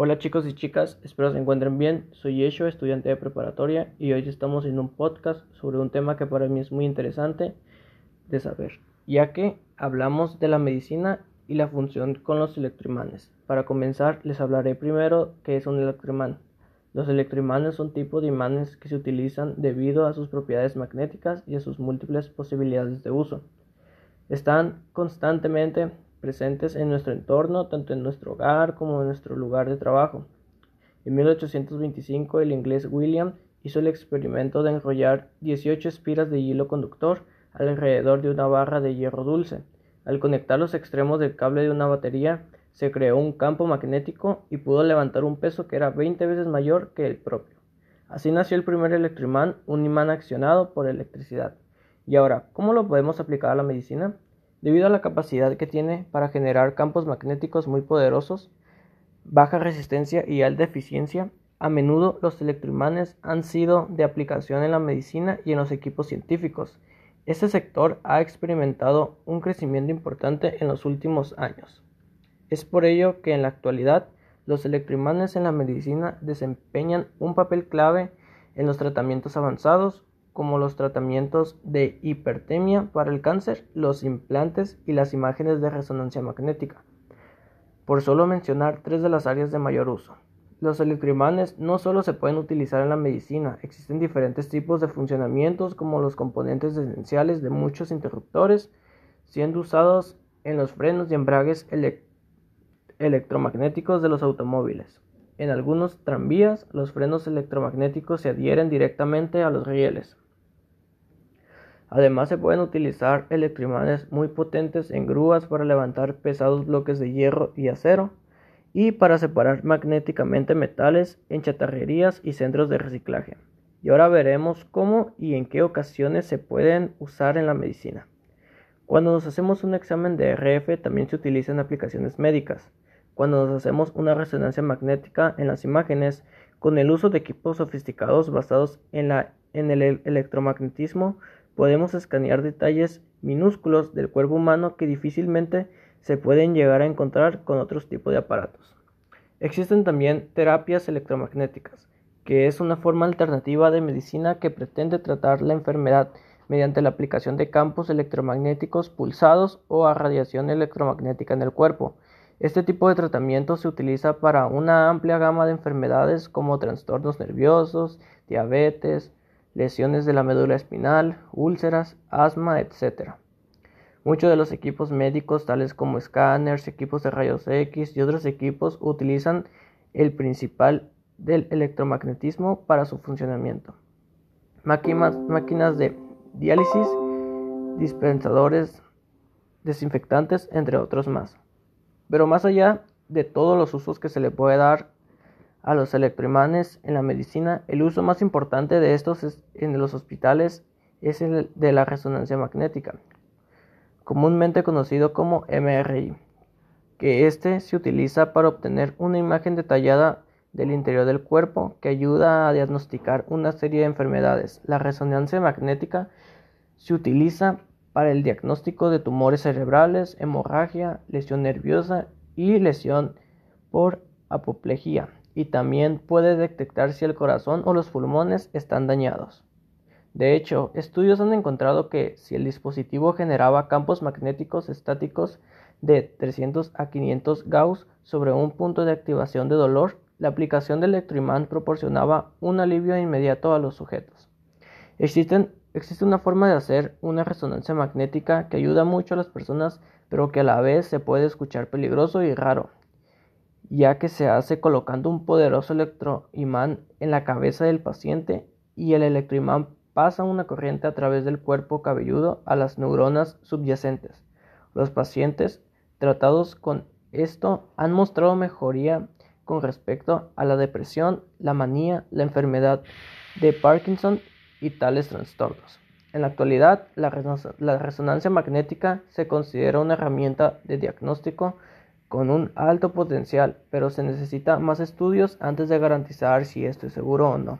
Hola chicos y chicas, espero se encuentren bien. Soy Yeshua, estudiante de preparatoria, y hoy estamos en un podcast sobre un tema que para mí es muy interesante de saber, ya que hablamos de la medicina y la función con los electroimanes. Para comenzar, les hablaré primero qué es un electroimán. Los electroimanes son tipos de imanes que se utilizan debido a sus propiedades magnéticas y a sus múltiples posibilidades de uso. Están constantemente presentes en nuestro entorno, tanto en nuestro hogar como en nuestro lugar de trabajo. En 1825 el inglés William hizo el experimento de enrollar 18 espiras de hilo conductor alrededor de una barra de hierro dulce. Al conectar los extremos del cable de una batería, se creó un campo magnético y pudo levantar un peso que era 20 veces mayor que el propio. Así nació el primer electroimán, un imán accionado por electricidad. Y ahora, ¿cómo lo podemos aplicar a la medicina? Debido a la capacidad que tiene para generar campos magnéticos muy poderosos, baja resistencia y alta eficiencia, a menudo los electroimanes han sido de aplicación en la medicina y en los equipos científicos. Este sector ha experimentado un crecimiento importante en los últimos años. Es por ello que en la actualidad los electroimanes en la medicina desempeñan un papel clave en los tratamientos avanzados como los tratamientos de hipertemia para el cáncer, los implantes y las imágenes de resonancia magnética, por solo mencionar tres de las áreas de mayor uso. Los electroimanes no solo se pueden utilizar en la medicina, existen diferentes tipos de funcionamientos como los componentes esenciales de muchos interruptores, siendo usados en los frenos y embragues electromagnéticos de los automóviles. En algunos tranvías, los frenos electromagnéticos se adhieren directamente a los rieles. Además se pueden utilizar electroimanes muy potentes en grúas para levantar pesados bloques de hierro y acero y para separar magnéticamente metales en chatarrerías y centros de reciclaje. Y ahora veremos cómo y en qué ocasiones se pueden usar en la medicina. Cuando nos hacemos un examen de RF también se utiliza en aplicaciones médicas. Cuando nos hacemos una resonancia magnética en las imágenes con el uso de equipos sofisticados basados en, la, en el electromagnetismo podemos escanear detalles minúsculos del cuerpo humano que difícilmente se pueden llegar a encontrar con otros tipos de aparatos. Existen también terapias electromagnéticas, que es una forma alternativa de medicina que pretende tratar la enfermedad mediante la aplicación de campos electromagnéticos pulsados o a radiación electromagnética en el cuerpo. Este tipo de tratamiento se utiliza para una amplia gama de enfermedades como trastornos nerviosos, diabetes, lesiones de la médula espinal, úlceras, asma, etc. Muchos de los equipos médicos, tales como escáneres, equipos de rayos X y otros equipos, utilizan el principal del electromagnetismo para su funcionamiento. Máquinas, máquinas de diálisis, dispensadores, desinfectantes, entre otros más. Pero más allá de todos los usos que se le puede dar a los electroimanes en la medicina, el uso más importante de estos en los hospitales es el de la resonancia magnética, comúnmente conocido como MRI, que este se utiliza para obtener una imagen detallada del interior del cuerpo que ayuda a diagnosticar una serie de enfermedades. La resonancia magnética se utiliza para el diagnóstico de tumores cerebrales, hemorragia, lesión nerviosa y lesión por apoplejía y también puede detectar si el corazón o los pulmones están dañados. De hecho, estudios han encontrado que si el dispositivo generaba campos magnéticos estáticos de 300 a 500 Gauss sobre un punto de activación de dolor, la aplicación del electroimán proporcionaba un alivio inmediato a los sujetos. existe una forma de hacer una resonancia magnética que ayuda mucho a las personas, pero que a la vez se puede escuchar peligroso y raro, ya que se hace colocando un poderoso electroimán en la cabeza del paciente y el electroimán pasa una corriente a través del cuerpo cabelludo a las neuronas subyacentes. Los pacientes tratados con esto han mostrado mejoría con respecto a la depresión, la manía, la enfermedad de Parkinson y tales trastornos. En la actualidad, la, resonancia magnética se considera una herramienta de diagnóstico con un alto potencial, pero se necesita más estudios antes de garantizar si esto es seguro o no.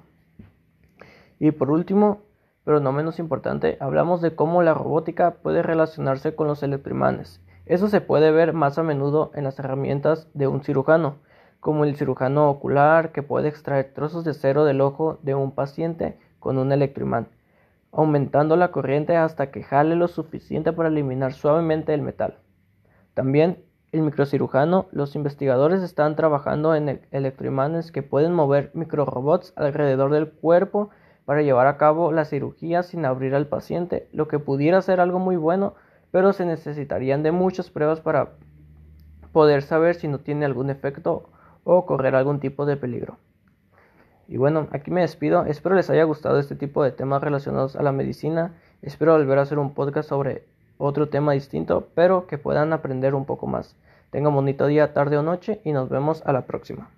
Y por último, pero no menos importante, hablamos de cómo la robótica puede relacionarse con los electroimanes. Eso se puede ver más a menudo en las herramientas de un cirujano. como el cirujano ocular que puede extraer trozos de acero del ojo de un paciente con un electroimán, aumentando la corriente hasta que jale lo suficiente para eliminar suavemente el metal. También el microcirujano, los investigadores están trabajando en electroimanes que pueden mover microrobots alrededor del cuerpo para llevar a cabo la cirugía sin abrir al paciente, lo que pudiera ser algo muy bueno, pero se necesitarían de muchas pruebas para poder saber si no tiene algún efecto o correr algún tipo de peligro. Y bueno, aquí me despido. Espero les haya gustado este tipo de temas relacionados a la medicina. Espero volver a hacer un podcast sobre otro tema distinto, pero que puedan aprender un poco más. Tengan bonito día, tarde o noche y nos vemos a la próxima.